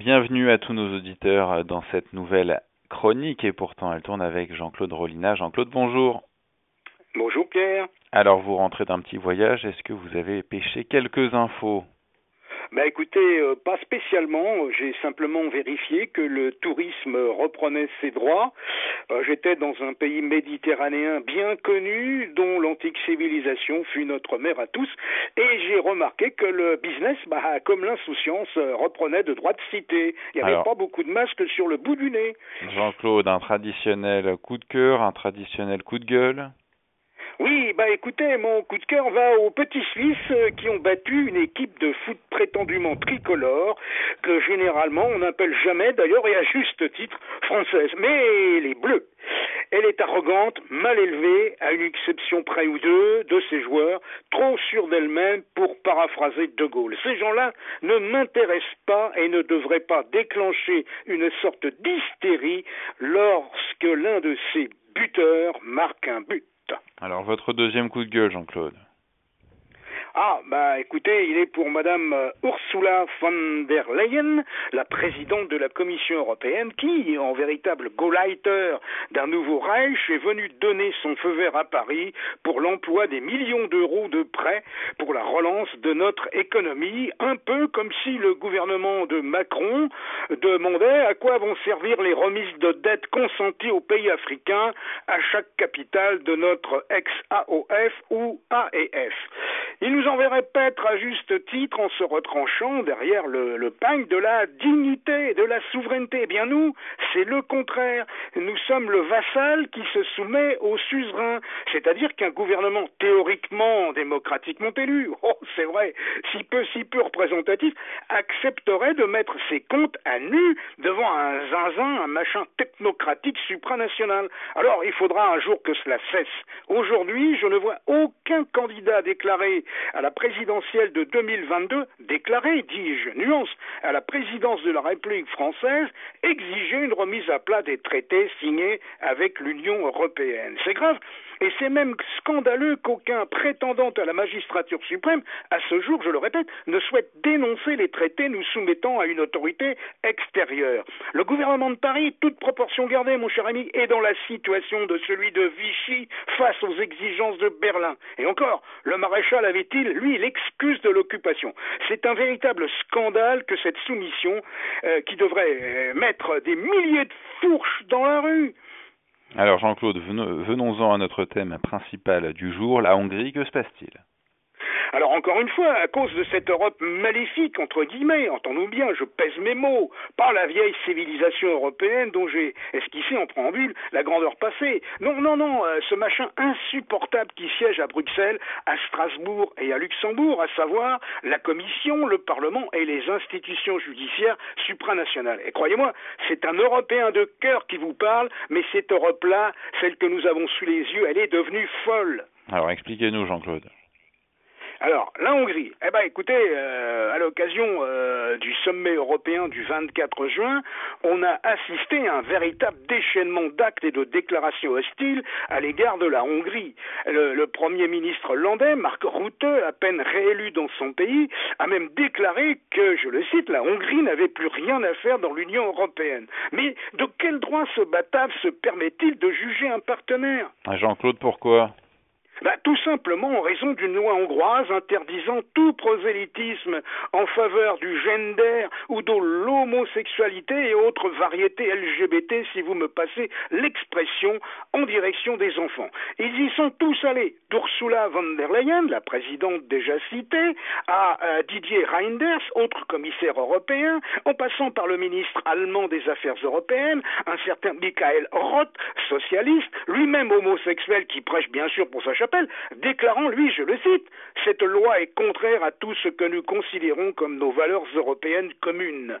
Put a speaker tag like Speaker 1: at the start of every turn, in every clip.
Speaker 1: Bienvenue à tous nos auditeurs dans cette nouvelle chronique et pourtant elle tourne avec Jean-Claude Rollina. Jean-Claude, bonjour.
Speaker 2: Bonjour Pierre.
Speaker 1: Alors vous rentrez d'un petit voyage, est-ce que vous avez pêché quelques infos?
Speaker 2: Bah écoutez, euh, pas spécialement. J'ai simplement vérifié que le tourisme reprenait ses droits. Euh, j'étais dans un pays méditerranéen bien connu, dont l'antique civilisation fut notre mère à tous, et j'ai remarqué que le business, bah, comme l'insouciance, euh, reprenait de droits de cité. Il n'y avait pas beaucoup de masques sur le bout du nez.
Speaker 1: Jean-Claude, un traditionnel coup de cœur, un traditionnel coup de gueule?
Speaker 2: Oui, bah écoutez, mon coup de cœur va aux petits Suisses euh, qui ont battu une équipe de foot prétendument tricolore, que généralement on n'appelle jamais d'ailleurs et à juste titre française, mais les Bleus. Elle est arrogante, mal élevée, à une exception près ou deux de ses joueurs, trop sûrs d'elle-même pour paraphraser De Gaulle. Ces gens-là ne m'intéressent pas et ne devraient pas déclencher une sorte d'hystérie lorsque l'un de ces buteurs marque un but.
Speaker 1: Alors, votre deuxième coup de gueule, Jean-Claude
Speaker 2: ah, bah écoutez, il est pour Madame euh, Ursula von der Leyen, la présidente de la Commission européenne, qui, en véritable go-lighter d'un nouveau Reich, est venue donner son feu vert à Paris pour l'emploi des millions d'euros de prêts pour la relance de notre économie, un peu comme si le gouvernement de Macron demandait à quoi vont servir les remises de dettes consenties aux pays africains à chaque capitale de notre ex-AOF ou AEF. Nous enverrait peut-être à juste titre en se retranchant derrière le, le de la dignité, de la souveraineté. Eh bien nous, c'est le contraire. Nous sommes le vassal qui se soumet au suzerain, c'est-à-dire qu'un gouvernement théoriquement démocratiquement élu, oh c'est vrai, si peu si peu représentatif, accepterait de mettre ses comptes à nu devant un zinzin, un machin technocratique supranational. Alors il faudra un jour que cela cesse. Aujourd'hui, je ne vois aucun candidat déclaré à la présidentielle de 2022 déclaré, dis-je, nuance, à la présidence de la République française, exiger une remise à plat des traités signés avec l'Union européenne. C'est grave, et c'est même scandaleux qu'aucun prétendant à la magistrature suprême, à ce jour, je le répète, ne souhaite dénoncer les traités nous soumettant à une autorité extérieure. Le gouvernement de Paris, toute proportion gardée, mon cher ami, est dans la situation de celui de Vichy face aux exigences de Berlin. Et encore, le maréchal avait-il, lui, l'excuse de l'occupation. C'est un véritable scandale que cette soumission, euh, qui devrait euh, mettre des milliers de fourches dans la rue,
Speaker 1: alors Jean-Claude, venons-en à notre thème principal du jour, la Hongrie, que se passe-t-il?
Speaker 2: Alors encore une fois, à cause de cette Europe maléfique, entre guillemets, entendons bien, je pèse mes mots, pas la vieille civilisation européenne dont j'ai esquissé en préambule la grandeur passée. Non, non, non, euh, ce machin insupportable qui siège à Bruxelles, à Strasbourg et à Luxembourg, à savoir la Commission, le Parlement et les institutions judiciaires supranationales. Et croyez-moi, c'est un Européen de cœur qui vous parle, mais cette Europe-là, celle que nous avons sous les yeux, elle est devenue folle.
Speaker 1: Alors expliquez-nous, Jean-Claude.
Speaker 2: Alors, la Hongrie, eh ben écoutez, euh, à l'occasion euh, du sommet européen du 24 juin, on a assisté à un véritable déchaînement d'actes et de déclarations hostiles à l'égard de la Hongrie. Le, Premier ministre landais, Mark Rutte, à peine réélu dans son pays, a même déclaré que, je le cite, la Hongrie n'avait plus rien à faire dans l'Union européenne. Mais de quel droit ce batave se permet-il de juger un partenaire?
Speaker 1: Ah, Jean-Claude, pourquoi?
Speaker 2: Bah, tout simplement en raison d'une loi hongroise interdisant tout prosélytisme en faveur du gender ou de l'homosexualité et autres variétés LGBT, si vous me passez l'expression, en direction des enfants. Ils y sont tous allés, d'Ursula von der Leyen, la présidente déjà citée, à euh, Didier Reinders, autre commissaire européen, en passant par le ministre allemand des Affaires européennes, un certain Michael Roth, socialiste, lui-même homosexuel qui prêche bien sûr pour sa déclarant, lui, je le cite, cette loi est contraire à tout ce que nous considérons comme nos valeurs européennes communes.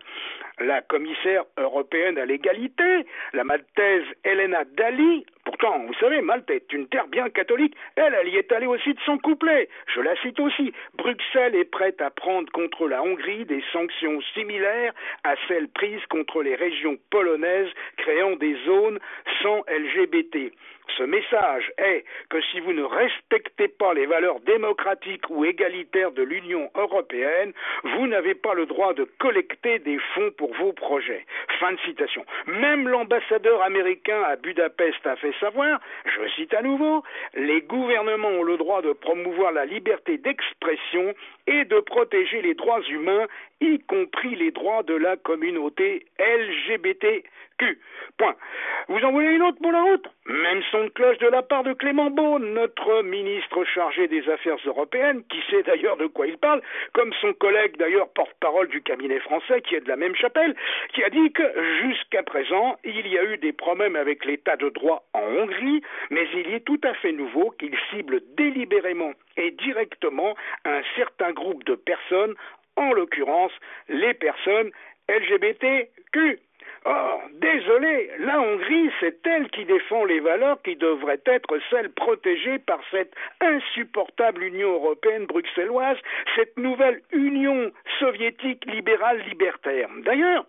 Speaker 2: La commissaire européenne à l'égalité, la maltaise Elena Dali, pourtant, vous savez, Malte est une terre bien catholique, elle, elle y est allée aussi de son couplet. Je la cite aussi. Bruxelles est prête à prendre contre la Hongrie des sanctions similaires à celles prises contre les régions polonaises créant des zones sans LGBT. Ce message est que si vous ne respectez pas les valeurs démocratiques ou égalitaires de l'Union européenne, vous n'avez pas le droit de collecter des fonds pour vos projets. Fin de citation. Même l'ambassadeur américain à Budapest a fait savoir, je cite à nouveau, les gouvernements ont le droit de promouvoir la liberté d'expression et de protéger les droits humains, y compris les droits de la communauté LGBTQ. Point. Vous en voulez une autre pour la route? Même son de cloche de la part de Clément Beaune, notre ministre chargé des Affaires européennes, qui sait d'ailleurs de quoi il parle, comme son collègue d'ailleurs porte-parole du cabinet français, qui est de la même chapelle, qui a dit que jusqu'à présent, il y a eu des problèmes avec l'état de droit en Hongrie, mais il est tout à fait nouveau qu'il cible délibérément et directement un certain groupe de personnes, en l'occurrence les personnes LGBTQ. Or, désolé, la Hongrie, c'est elle qui défend les valeurs qui devraient être celles protégées par cette insupportable Union européenne bruxelloise, cette nouvelle Union soviétique libérale libertaire. D'ailleurs,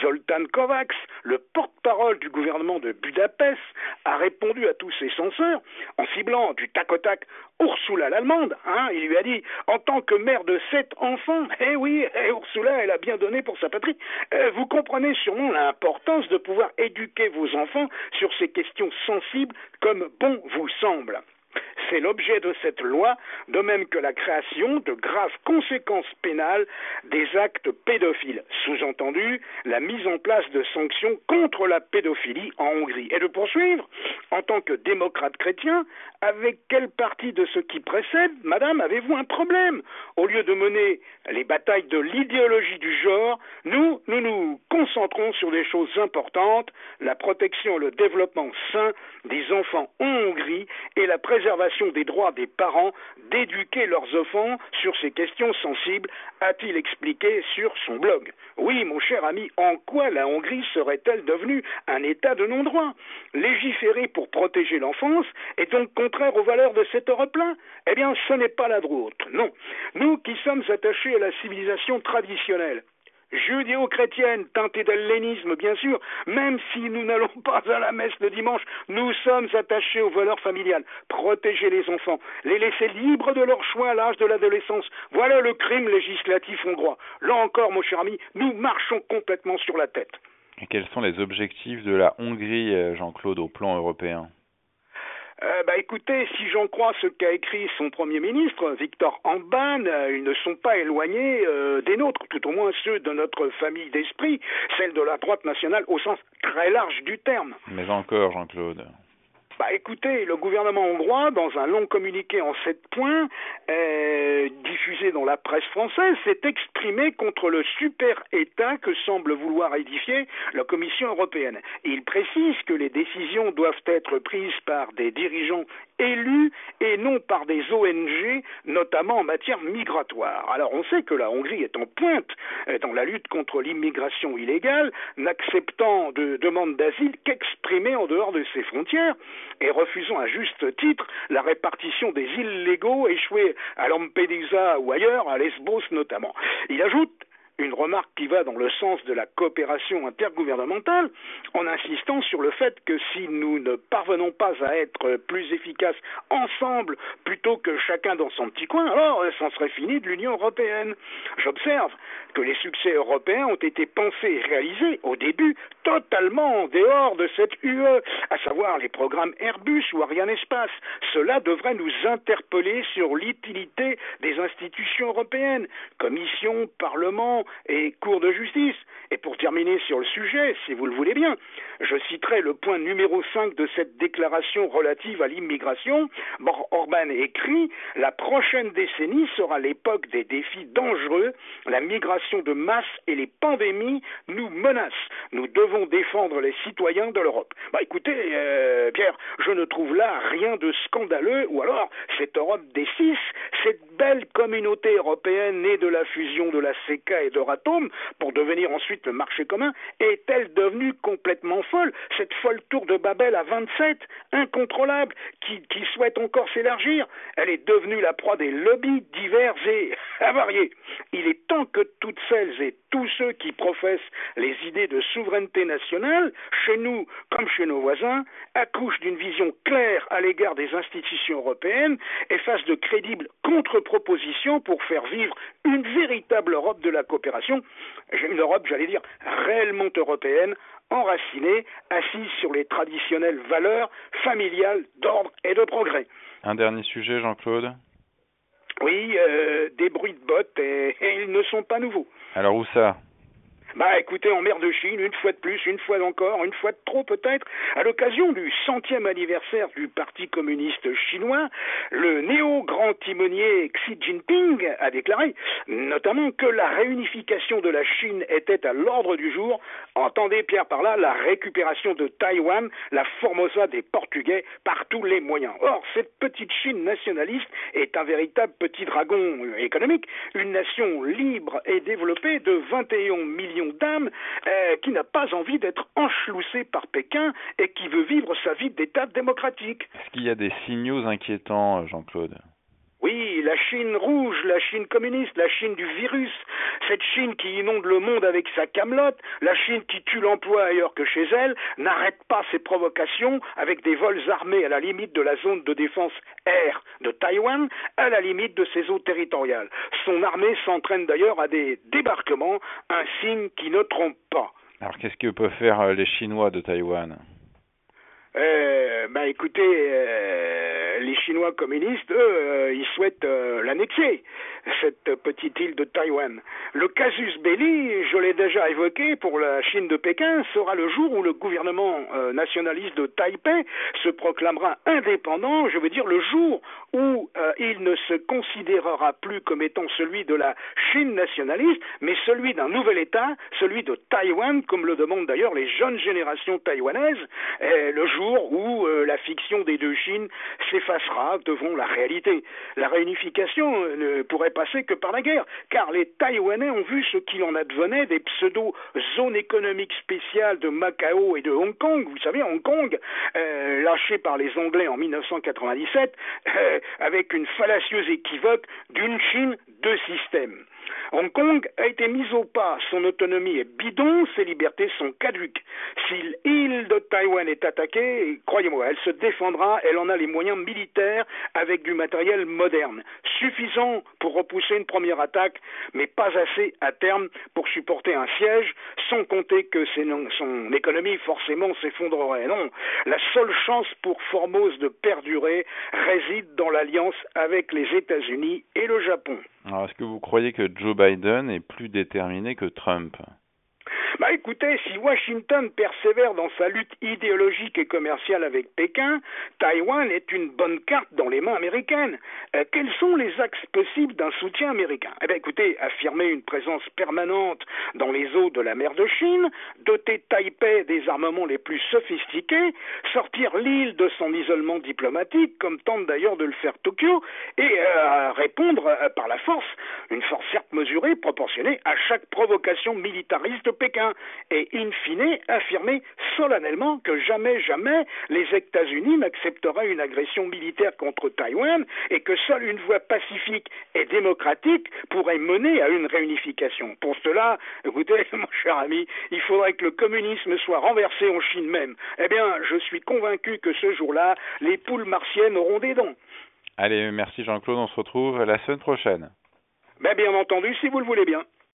Speaker 2: Zoltan Kovacs, le porte-parole du gouvernement de Budapest, a répondu à tous ses censeurs en ciblant du tac au tac Ursula l'Allemande. Hein, il lui a dit, en tant que mère de sept enfants, eh oui, eh, Ursula, elle a bien donné pour sa patrie. Euh, vous comprenez sûrement l'importance de pouvoir éduquer vos enfants sur ces questions sensibles comme bon vous semble. C'est l'objet de cette loi, de même que la création de graves conséquences pénales des actes pédophiles. Sous-entendu, la mise en place de sanctions contre la pédophilie en Hongrie. Et de poursuivre, en tant que démocrate chrétien, avec quelle partie de ce qui précède, madame, avez-vous un problème? Au lieu de mener les batailles de l'idéologie du genre, nous, nous concentrons sur des choses importantes, la protection et le développement sain des enfants en Hongrie et la des droits des parents d'éduquer leurs enfants sur ces questions sensibles, a-t-il expliqué sur son blog. Oui, mon cher ami, en quoi la Hongrie serait-elle devenue un État de non-droit? Légiférer pour protéger l'enfance est donc contraire aux valeurs de cet Europe-là Eh bien, ce n'est pas la droite, non. Nous qui sommes attachés à la civilisation traditionnelle, judéo-chrétienne, teintée d'hellénisme, bien sûr, même si nous n'allons pas à la messe le dimanche, nous sommes attachés aux valeurs familiales. Protéger les enfants, les laisser libres de leur choix à l'âge de l'adolescence. Voilà le crime législatif hongrois. Là encore, mon cher ami, nous marchons complètement sur la tête.
Speaker 1: Et quels sont les objectifs de la Hongrie, euh, Jean-Claude, au plan européen?
Speaker 2: Euh, bah écoutez, si j'en crois ce qu'a écrit son Premier ministre, Victor Orban, euh, ils ne sont pas éloignés euh, des nôtres, tout au moins ceux de notre famille d'esprit, celle de la droite nationale au sens très large du terme.
Speaker 1: Mais encore, Jean-Claude.
Speaker 2: Bah écoutez, le gouvernement hongrois, dans un long communiqué en sept points, euh, diffusé dans la presse française, s'est exprimé contre le super État que semble vouloir édifier la Commission européenne. il précise que les décisions doivent être prises par des dirigeants élus et non par des ONG, notamment en matière migratoire. Alors on sait que la Hongrie est en pointe euh, dans la lutte contre l'immigration illégale, n'acceptant de demandes d'asile qu'exprimées en dehors de ses frontières et refusant à juste titre la répartition des illégaux échoués à Lampedusa ou ailleurs, à Lesbos notamment. Il ajoute une remarque qui va dans le sens de la coopération intergouvernementale, en insistant sur le fait que si nous ne parvenons pas à être plus efficaces ensemble plutôt que chacun dans son petit coin, alors c'en serait fini de l'Union européenne. J'observe que les succès européens ont été pensés et réalisés au début totalement en dehors de cette UE, à savoir les programmes Airbus ou Ariane Espace. Cela devrait nous interpeller sur l'utilité des institutions européennes, Commission, Parlement, et Cour de justice. Terminer sur le sujet, si vous le voulez bien, je citerai le point numéro 5 de cette déclaration relative à l'immigration. Orban écrit La prochaine décennie sera l'époque des défis dangereux. La migration de masse et les pandémies nous menacent. Nous devons défendre les citoyens de l'Europe. Bah écoutez, euh, Pierre, je ne trouve là rien de scandaleux, ou alors cette Europe des six, cette belle communauté européenne née de la fusion de la CECA et de Euratom pour devenir ensuite le marché commun, est-elle devenue complètement folle Cette folle tour de Babel à 27, incontrôlable, qui, qui souhaite encore s'élargir, elle est devenue la proie des lobbies divers et avariés. Il est temps que toutes celles et tous ceux qui professent les idées de souveraineté nationale, chez nous comme chez nos voisins, accouchent d'une vision claire à l'égard des institutions européennes et fassent de crédibles contre-propositions pour faire vivre une véritable Europe de la coopération, une Europe, j'allais dire, réellement européenne, enracinée, assise sur les traditionnelles valeurs familiales d'ordre et de progrès.
Speaker 1: Un dernier sujet, Jean-Claude?
Speaker 2: Oui, euh, des bruits de bottes et, et ils ne sont pas nouveaux.
Speaker 1: Alors où ça?
Speaker 2: Bah écoutez, en mer de Chine, une fois de plus, une fois encore, une fois de trop peut-être, à l'occasion du centième anniversaire du Parti communiste chinois, le néo-grand timonier Xi Jinping a déclaré notamment que la réunification de la Chine était à l'ordre du jour. Entendez Pierre par là la récupération de Taïwan, la Formosa des Portugais, par tous les moyens. Or, cette petite Chine nationaliste est un véritable petit dragon économique, une nation libre et développée de 21 millions d'âmes euh, qui n'a pas envie d'être enchloussée par Pékin et qui veut vivre sa vie d'État démocratique.
Speaker 1: Est-ce qu'il y a des signaux inquiétants, Jean-Claude?
Speaker 2: Oui, la Chine rouge, la Chine communiste, la Chine du virus, cette Chine qui inonde le monde avec sa camelote, la Chine qui tue l'emploi ailleurs que chez elle, n'arrête pas ses provocations avec des vols armés à la limite de la zone de défense air de Taïwan, à la limite de ses eaux territoriales. Son armée s'entraîne d'ailleurs à des débarquements, un signe qui ne trompe pas.
Speaker 1: Alors qu'est-ce que peuvent faire euh, les Chinois de Taïwan?
Speaker 2: Euh, ben écoutez, euh, les Chinois communistes, eux, euh, ils souhaitent euh, l'annexer, cette petite île de Taïwan. Le casus belli, je l'ai déjà évoqué pour la Chine de Pékin, sera le jour où le gouvernement euh, nationaliste de Taipei se proclamera indépendant, je veux dire le jour où euh, il ne se considérera plus comme étant celui de la Chine nationaliste, mais celui d'un nouvel État, celui de Taïwan, comme le demandent d'ailleurs les jeunes générations taïwanaises, le jour où euh, la fiction des deux Chines s'effacera devant la réalité. La réunification ne pourrait passer que par la guerre, car les Taïwanais ont vu ce qu'il en advenait des pseudo-zones économiques spéciales de Macao et de Hong Kong. Vous savez, Hong Kong, euh, lâché par les Anglais en 1997, euh, avec une fallacieuse équivoque d'une Chine, deux systèmes. Hong Kong a été mise au pas, son autonomie est bidon, ses libertés sont caduques. Si l'île de Taïwan est attaquée, croyez-moi, elle se défendra, elle en a les moyens militaires avec du matériel moderne, suffisant pour repousser une première attaque, mais pas assez à terme pour supporter un siège, sans compter que son économie forcément s'effondrerait. Non, la seule chance pour Formose de perdurer réside dans l'alliance avec les États-Unis et le Japon.
Speaker 1: Alors, est-ce que vous croyez que Joe Biden est plus déterminé que Trump
Speaker 2: bah écoutez, si Washington persévère dans sa lutte idéologique et commerciale avec Pékin, Taïwan est une bonne carte dans les mains américaines. Euh, quels sont les axes possibles d'un soutien américain? Eh bien écoutez, affirmer une présence permanente dans les eaux de la mer de Chine, doter Taipei des armements les plus sophistiqués, sortir l'île de son isolement diplomatique, comme tente d'ailleurs de le faire Tokyo, et euh, répondre euh, par la force, une force certes mesurée, proportionnée à chaque provocation militariste de Pékin et in fine affirmer solennellement que jamais, jamais les États-Unis n'accepteraient une agression militaire contre Taïwan et que seule une voie pacifique et démocratique pourrait mener à une réunification. Pour cela, écoutez, mon cher ami, il faudrait que le communisme soit renversé en Chine même. Eh bien, je suis convaincu que ce jour-là, les poules martiennes auront des dons.
Speaker 1: Allez, merci Jean-Claude, on se retrouve la semaine prochaine.
Speaker 2: Ben, bien entendu, si vous le voulez bien.